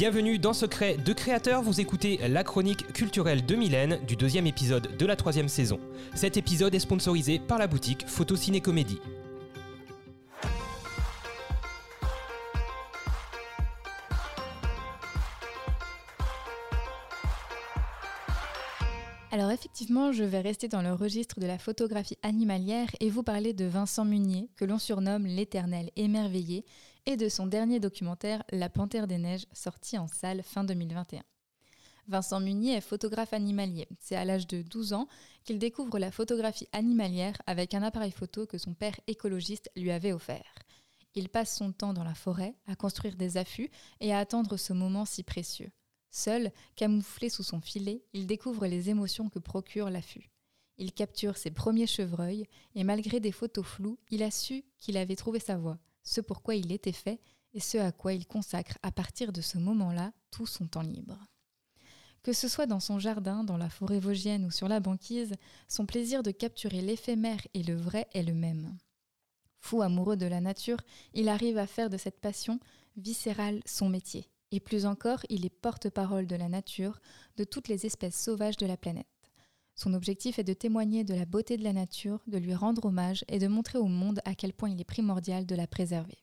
Bienvenue dans Secret de Créateur, vous écoutez la chronique culturelle de Mylène du deuxième épisode de la troisième saison. Cet épisode est sponsorisé par la boutique Photo Ciné Comédie. Alors effectivement, je vais rester dans le registre de la photographie animalière et vous parler de Vincent Munier, que l'on surnomme l'éternel émerveillé, et de son dernier documentaire La Panthère des Neiges, sorti en salle fin 2021. Vincent Munier est photographe animalier. C'est à l'âge de 12 ans qu'il découvre la photographie animalière avec un appareil photo que son père écologiste lui avait offert. Il passe son temps dans la forêt à construire des affûts et à attendre ce moment si précieux. Seul, camouflé sous son filet, il découvre les émotions que procure l'affût. Il capture ses premiers chevreuils et malgré des photos floues, il a su qu'il avait trouvé sa voie, ce pourquoi il était fait et ce à quoi il consacre à partir de ce moment-là tout son temps libre. Que ce soit dans son jardin, dans la forêt vosgienne ou sur la banquise, son plaisir de capturer l'éphémère et le vrai est le même. Fou amoureux de la nature, il arrive à faire de cette passion viscérale son métier. Et plus encore, il est porte-parole de la nature, de toutes les espèces sauvages de la planète. Son objectif est de témoigner de la beauté de la nature, de lui rendre hommage et de montrer au monde à quel point il est primordial de la préserver.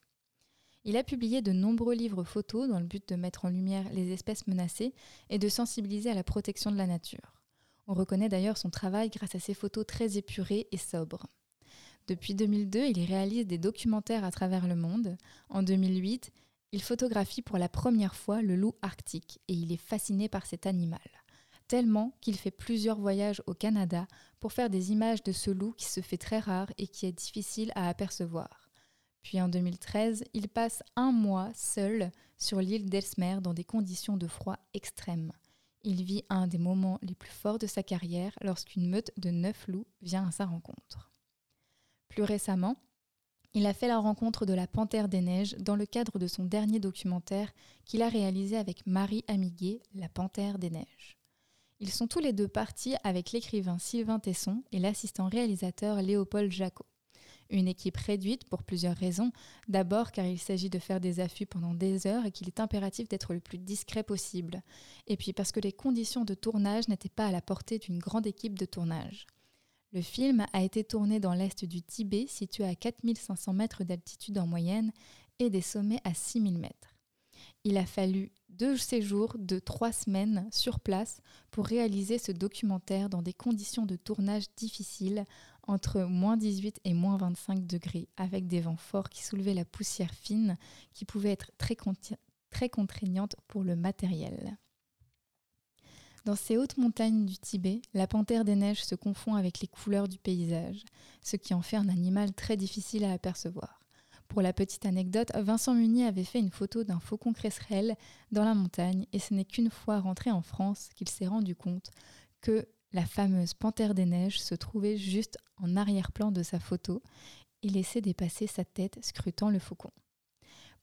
Il a publié de nombreux livres photos dans le but de mettre en lumière les espèces menacées et de sensibiliser à la protection de la nature. On reconnaît d'ailleurs son travail grâce à ses photos très épurées et sobres. Depuis 2002, il réalise des documentaires à travers le monde. En 2008, il photographie pour la première fois le loup arctique et il est fasciné par cet animal. Tellement qu'il fait plusieurs voyages au Canada pour faire des images de ce loup qui se fait très rare et qui est difficile à apercevoir. Puis en 2013, il passe un mois seul sur l'île d'Elsmer dans des conditions de froid extrêmes. Il vit un des moments les plus forts de sa carrière lorsqu'une meute de neuf loups vient à sa rencontre. Plus récemment, il a fait la rencontre de la Panthère des Neiges dans le cadre de son dernier documentaire qu'il a réalisé avec Marie Amiguet, La Panthère des Neiges. Ils sont tous les deux partis avec l'écrivain Sylvain Tesson et l'assistant réalisateur Léopold Jacot. Une équipe réduite pour plusieurs raisons. D'abord car il s'agit de faire des affûts pendant des heures et qu'il est impératif d'être le plus discret possible. Et puis parce que les conditions de tournage n'étaient pas à la portée d'une grande équipe de tournage. Le film a été tourné dans l'est du Tibet, situé à 4500 mètres d'altitude en moyenne, et des sommets à 6000 mètres. Il a fallu deux séjours de trois semaines sur place pour réaliser ce documentaire dans des conditions de tournage difficiles, entre moins 18 et moins 25 degrés, avec des vents forts qui soulevaient la poussière fine, qui pouvait être très, très contraignante pour le matériel. Dans ces hautes montagnes du Tibet, la panthère des neiges se confond avec les couleurs du paysage, ce qui en fait un animal très difficile à apercevoir. Pour la petite anecdote, Vincent Munier avait fait une photo d'un faucon cresserelle dans la montagne et ce n'est qu'une fois rentré en France qu'il s'est rendu compte que la fameuse panthère des neiges se trouvait juste en arrière-plan de sa photo et laissait dépasser sa tête scrutant le faucon.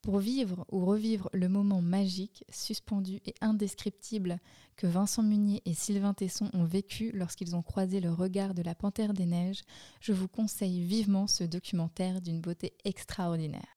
Pour vivre ou revivre le moment magique, suspendu et indescriptible que Vincent Munier et Sylvain Tesson ont vécu lorsqu'ils ont croisé le regard de la Panthère des Neiges, je vous conseille vivement ce documentaire d'une beauté extraordinaire.